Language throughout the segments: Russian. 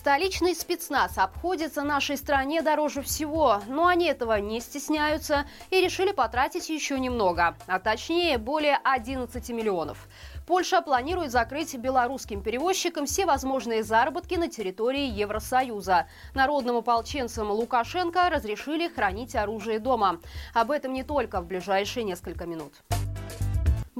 Столичный спецназ обходится нашей стране дороже всего, но они этого не стесняются и решили потратить еще немного, а точнее более 11 миллионов. Польша планирует закрыть белорусским перевозчикам все возможные заработки на территории Евросоюза. Народным ополченцам Лукашенко разрешили хранить оружие дома. Об этом не только в ближайшие несколько минут.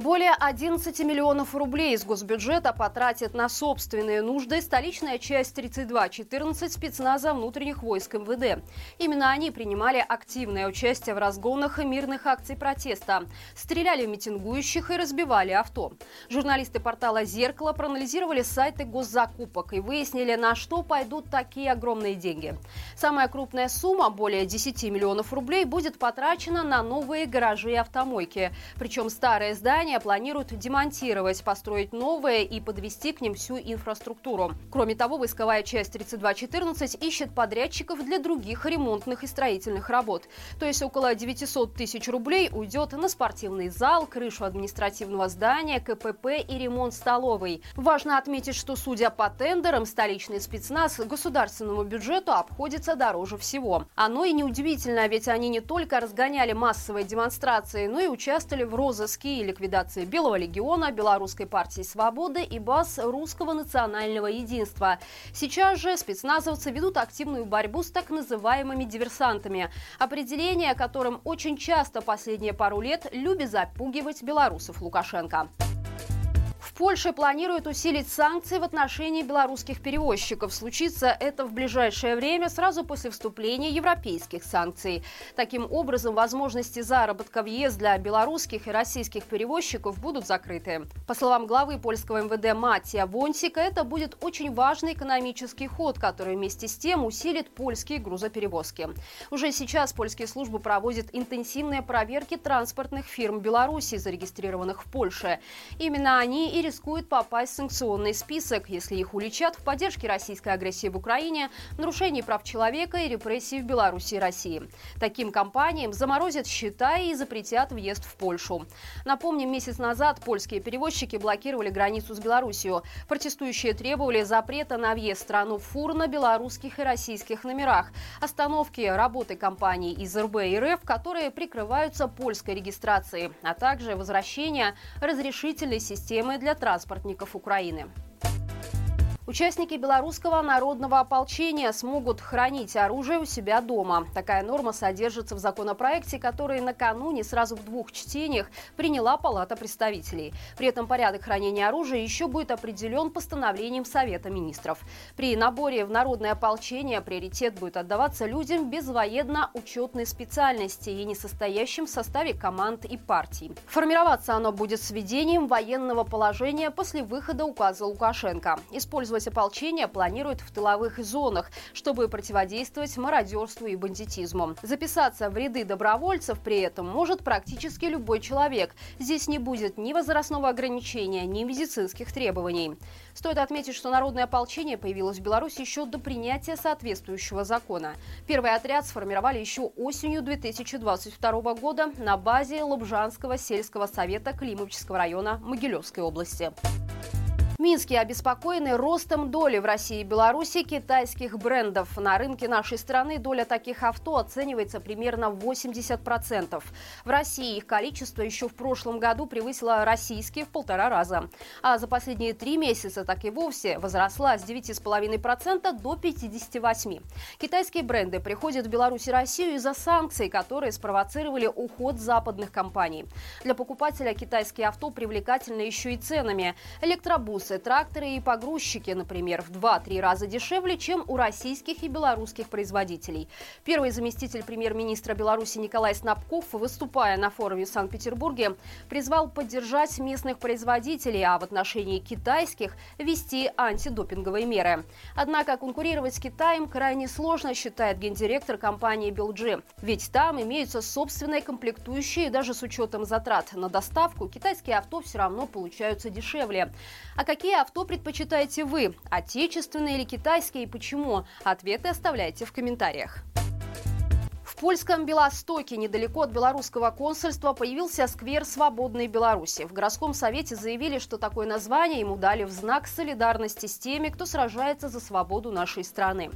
Более 11 миллионов рублей из госбюджета потратит на собственные нужды столичная часть 3214 спецназа внутренних войск МВД. Именно они принимали активное участие в разгонах и мирных акций протеста. Стреляли в митингующих и разбивали авто. Журналисты портала «Зеркало» проанализировали сайты госзакупок и выяснили, на что пойдут такие огромные деньги. Самая крупная сумма, более 10 миллионов рублей, будет потрачена на новые гаражи и автомойки. Причем старые здания Компания планирует демонтировать, построить новое и подвести к ним всю инфраструктуру. Кроме того, войсковая часть 3214 ищет подрядчиков для других ремонтных и строительных работ. То есть около 900 тысяч рублей уйдет на спортивный зал, крышу административного здания, КПП и ремонт столовой. Важно отметить, что, судя по тендерам, столичный спецназ государственному бюджету обходится дороже всего. Оно и неудивительно, ведь они не только разгоняли массовые демонстрации, но и участвовали в розыске и ликвидации организации Белого легиона, Белорусской партии свободы и БАС Русского национального единства. Сейчас же спецназовцы ведут активную борьбу с так называемыми диверсантами, определение которым очень часто последние пару лет любит запугивать белорусов Лукашенко. Польша планирует усилить санкции в отношении белорусских перевозчиков. Случится это в ближайшее время, сразу после вступления европейских санкций. Таким образом, возможности заработка в ЕС для белорусских и российских перевозчиков будут закрыты. По словам главы польского МВД Матия Вонсика, это будет очень важный экономический ход, который вместе с тем усилит польские грузоперевозки. Уже сейчас польские службы проводят интенсивные проверки транспортных фирм Беларуси, зарегистрированных в Польше. Именно они и рискуют попасть в санкционный список, если их уличат в поддержке российской агрессии в Украине, нарушении прав человека и репрессий в Беларуси и России. Таким компаниям заморозят счета и запретят въезд в Польшу. Напомним, месяц назад польские перевозчики блокировали границу с Беларусью. Протестующие требовали запрета на въезд в страну фур на белорусских и российских номерах, остановки работы компаний из РБ и РФ, которые прикрываются польской регистрацией, а также возвращения разрешительной системы для транспортников Украины. Участники белорусского народного ополчения смогут хранить оружие у себя дома. Такая норма содержится в законопроекте, который накануне сразу в двух чтениях приняла Палата представителей. При этом порядок хранения оружия еще будет определен постановлением Совета министров. При наборе в народное ополчение приоритет будет отдаваться людям без военно-учетной специальности и не состоящим в составе команд и партий. Формироваться оно будет с введением военного положения после выхода указа Лукашенко. Использовать Использовать ополчение планируют в тыловых зонах, чтобы противодействовать мародерству и бандитизму. Записаться в ряды добровольцев при этом может практически любой человек. Здесь не будет ни возрастного ограничения, ни медицинских требований. Стоит отметить, что народное ополчение появилось в Беларуси еще до принятия соответствующего закона. Первый отряд сформировали еще осенью 2022 года на базе Лобжанского сельского совета Климовического района Могилевской области. Минске обеспокоены ростом доли в России и Беларуси китайских брендов. На рынке нашей страны доля таких авто оценивается примерно 80%. В России их количество еще в прошлом году превысило российские в полтора раза. А за последние три месяца так и вовсе возросла с 9,5% до 58%. Китайские бренды приходят в Беларусь и Россию из-за санкций, которые спровоцировали уход западных компаний. Для покупателя китайские авто привлекательны еще и ценами. Электробусы Автобусы, тракторы и погрузчики, например, в 2-3 раза дешевле, чем у российских и белорусских производителей. Первый заместитель премьер-министра Беларуси Николай Снабков, выступая на форуме в Санкт-Петербурге, призвал поддержать местных производителей, а в отношении китайских ввести антидопинговые меры. Однако конкурировать с Китаем крайне сложно, считает гендиректор компании «Белджи». Ведь там имеются собственные комплектующие, даже с учетом затрат на доставку, китайские авто все равно получаются дешевле. А какие Какие авто предпочитаете вы? Отечественные или китайские и почему? Ответы оставляйте в комментариях. Польском Белостоке, недалеко от белорусского консульства, появился сквер «Свободной Беларуси». В городском совете заявили, что такое название ему дали в знак солидарности с теми, кто сражается за свободу нашей страны.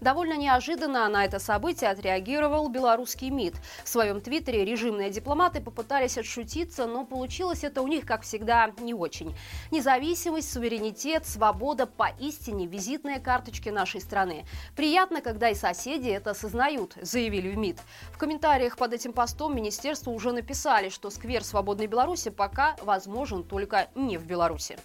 Довольно неожиданно на это событие отреагировал белорусский МИД. В своем твиттере режимные дипломаты попытались отшутиться, но получилось это у них, как всегда, не очень. Независимость, суверенитет, свобода – поистине визитные карточки нашей страны. Приятно, когда и соседи это осознают, заявили в МИД МИД. В комментариях под этим постом министерство уже написали, что сквер свободной Беларуси пока возможен только не в Беларуси.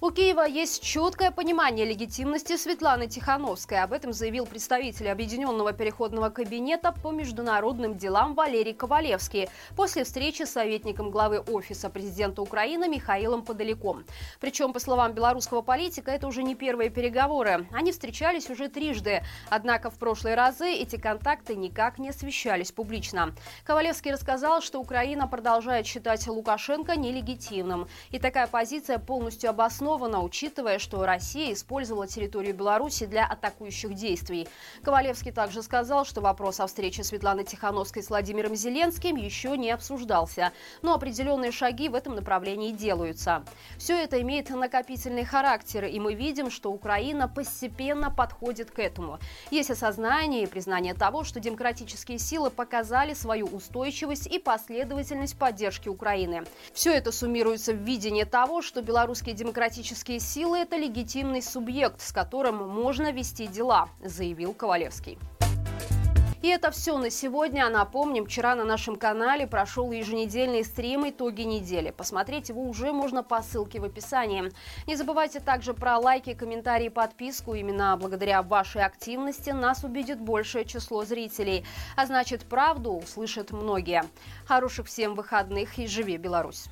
У Киева есть четкое понимание легитимности Светланы Тихановской. Об этом заявил представитель Объединенного переходного кабинета по международным делам Валерий Ковалевский после встречи с советником главы Офиса президента Украины Михаилом Подаляком. Причем, по словам белорусского политика, это уже не первые переговоры. Они встречались уже трижды. Однако в прошлые разы эти контакты никак не освещались публично. Ковалевский рассказал, что Украина продолжает считать Лукашенко нелегитимным. И такая позиция полностью обоснована обосновано, учитывая, что Россия использовала территорию Беларуси для атакующих действий. Ковалевский также сказал, что вопрос о встрече Светланы Тихановской с Владимиром Зеленским еще не обсуждался, но определенные шаги в этом направлении делаются. Все это имеет накопительный характер, и мы видим, что Украина постепенно подходит к этому. Есть осознание и признание того, что демократические силы показали свою устойчивость и последовательность поддержки Украины. Все это суммируется в видении того, что белорусские демократические демократические силы – это легитимный субъект, с которым можно вести дела, заявил Ковалевский. И это все на сегодня. Напомним, вчера на нашем канале прошел еженедельный стрим «Итоги недели». Посмотреть его уже можно по ссылке в описании. Не забывайте также про лайки, комментарии, подписку. Именно благодаря вашей активности нас убедит большее число зрителей. А значит, правду услышат многие. Хороших всем выходных и живи Беларусь!